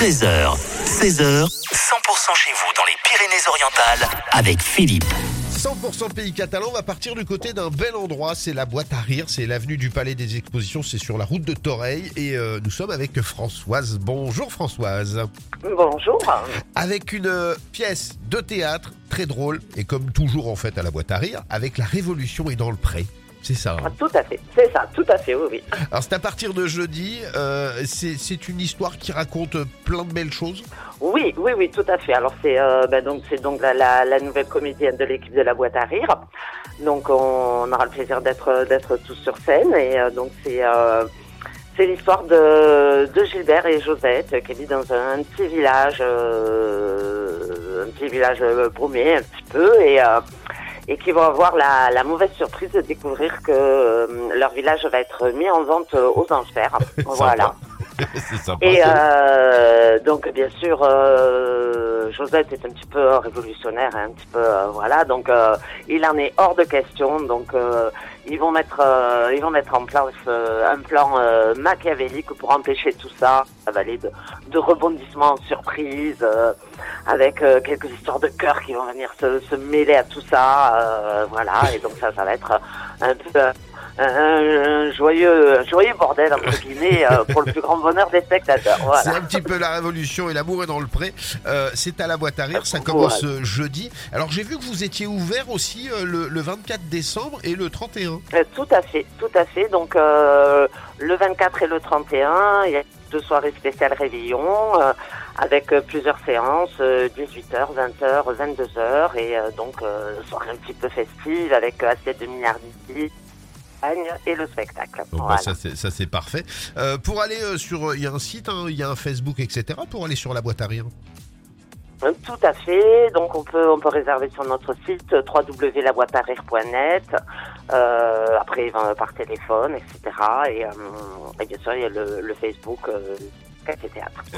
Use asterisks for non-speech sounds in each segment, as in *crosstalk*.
13h, 16h, 100% chez vous dans les Pyrénées-Orientales avec Philippe. 100% pays catalan, on va partir du côté d'un bel endroit, c'est la boîte à rire, c'est l'avenue du Palais des Expositions, c'est sur la route de Toreil et euh, nous sommes avec Françoise. Bonjour Françoise. Bonjour. Avec une euh, pièce de théâtre très drôle et comme toujours en fait à la boîte à rire, avec la Révolution est dans le pré. C'est ça. hein Ah, Tout à fait, c'est ça, tout à fait, oui, oui. Alors c'est à partir de jeudi, euh, c'est une histoire qui raconte plein de belles choses? Oui, oui, oui, tout à fait. Alors c'est euh, ben, donc la, la, la nouvelle comédienne de l'équipe de la boîte à rire. Donc on aura le plaisir d'être tous sur scène et euh, donc c'est c'est l'histoire de, de Gilbert et Josette qui vivent dans un, petit village, euh, un petit village paumé un petit peu et euh, et qui vont avoir la, la mauvaise surprise de découvrir que euh, leur village va être mis en vente euh, aux enchères. *laughs* voilà. *laughs* sympa. Et euh, donc bien sûr, euh, Josette est un petit peu révolutionnaire, hein, un petit peu euh, voilà. Donc euh, il en est hors de question. Donc euh, ils vont mettre, euh, ils vont mettre en place euh, un plan euh, machiavélique pour empêcher tout ça. Ça va aller de, de rebondissements en surprise, euh, avec euh, quelques histoires de cœur qui vont venir se, se mêler à tout ça. euh, voilà. Et donc ça, ça va être un peu un, joyeux, joyeux bordel entre guillemets euh, pour le plus grand bonheur des spectateurs. C'est un petit peu la révolution et l'amour est dans le pré. Euh, c'est à la boîte à rire, ça commence euh, jeudi. Alors j'ai vu que vous étiez ouvert aussi euh, le, le 24 décembre et le 31. Euh, tout à fait, tout à fait. Donc le 24 et le 31, il y a deux soirées spéciales réveillon avec plusieurs séances, 18h, 20h, 22h et donc soirée un petit peu festive avec assiette de et le spectacle. Donc bah, Voilà. ça c'est ça c'est parfait. Euh, pour aller euh, sur, il y a un site, hein, il y a un Facebook, etc. Pour aller sur la boîte à rire. Euh, Tout à fait. Donc on peut on peut réserver sur notre site euh, www.laboîtearire.net. Euh, après euh, par téléphone, etc. Et, euh, et bien sûr il y a le, le Facebook euh.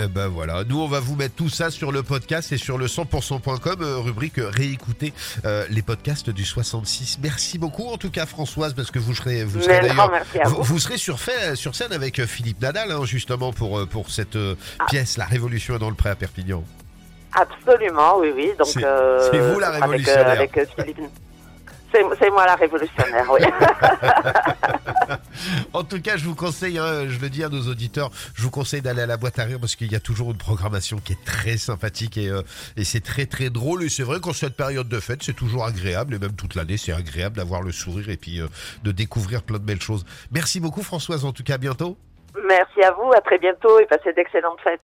Eh ben voilà, nous on va vous mettre tout ça sur le podcast et sur le 100%.com, euh, rubrique réécouter euh, les podcasts du 66. Merci beaucoup en tout cas Françoise parce que vous serez, vous serez d'ailleurs, vous, serez sur, fait, sur scène avec euh, Philippe Nadal hein, justement pour pour cette Ah. pièce La Révolution est dans le pré à Perpignan. Absolument, oui, oui. Donc C'est- euh, vous la avec, révolutionnaire. euh, avec, Philippe. C'est c'est moi la révolutionnaire, oui. *laughs* *laughs* En tout cas, je vous conseille, hein, je le dis à nos auditeurs, je vous conseille d'aller à la boîte à rire parce qu'il y a toujours une programmation qui est très sympathique et, euh, c'est très très drôle. Et c'est vrai qu'en cette période de fête, c'est toujours agréable et même toute l'année, c'est agréable d'avoir le sourire et puis euh, de découvrir plein de belles choses. Merci beaucoup Françoise, en tout cas à bientôt. Merci à vous, à très bientôt et passez d'excellentes fêtes.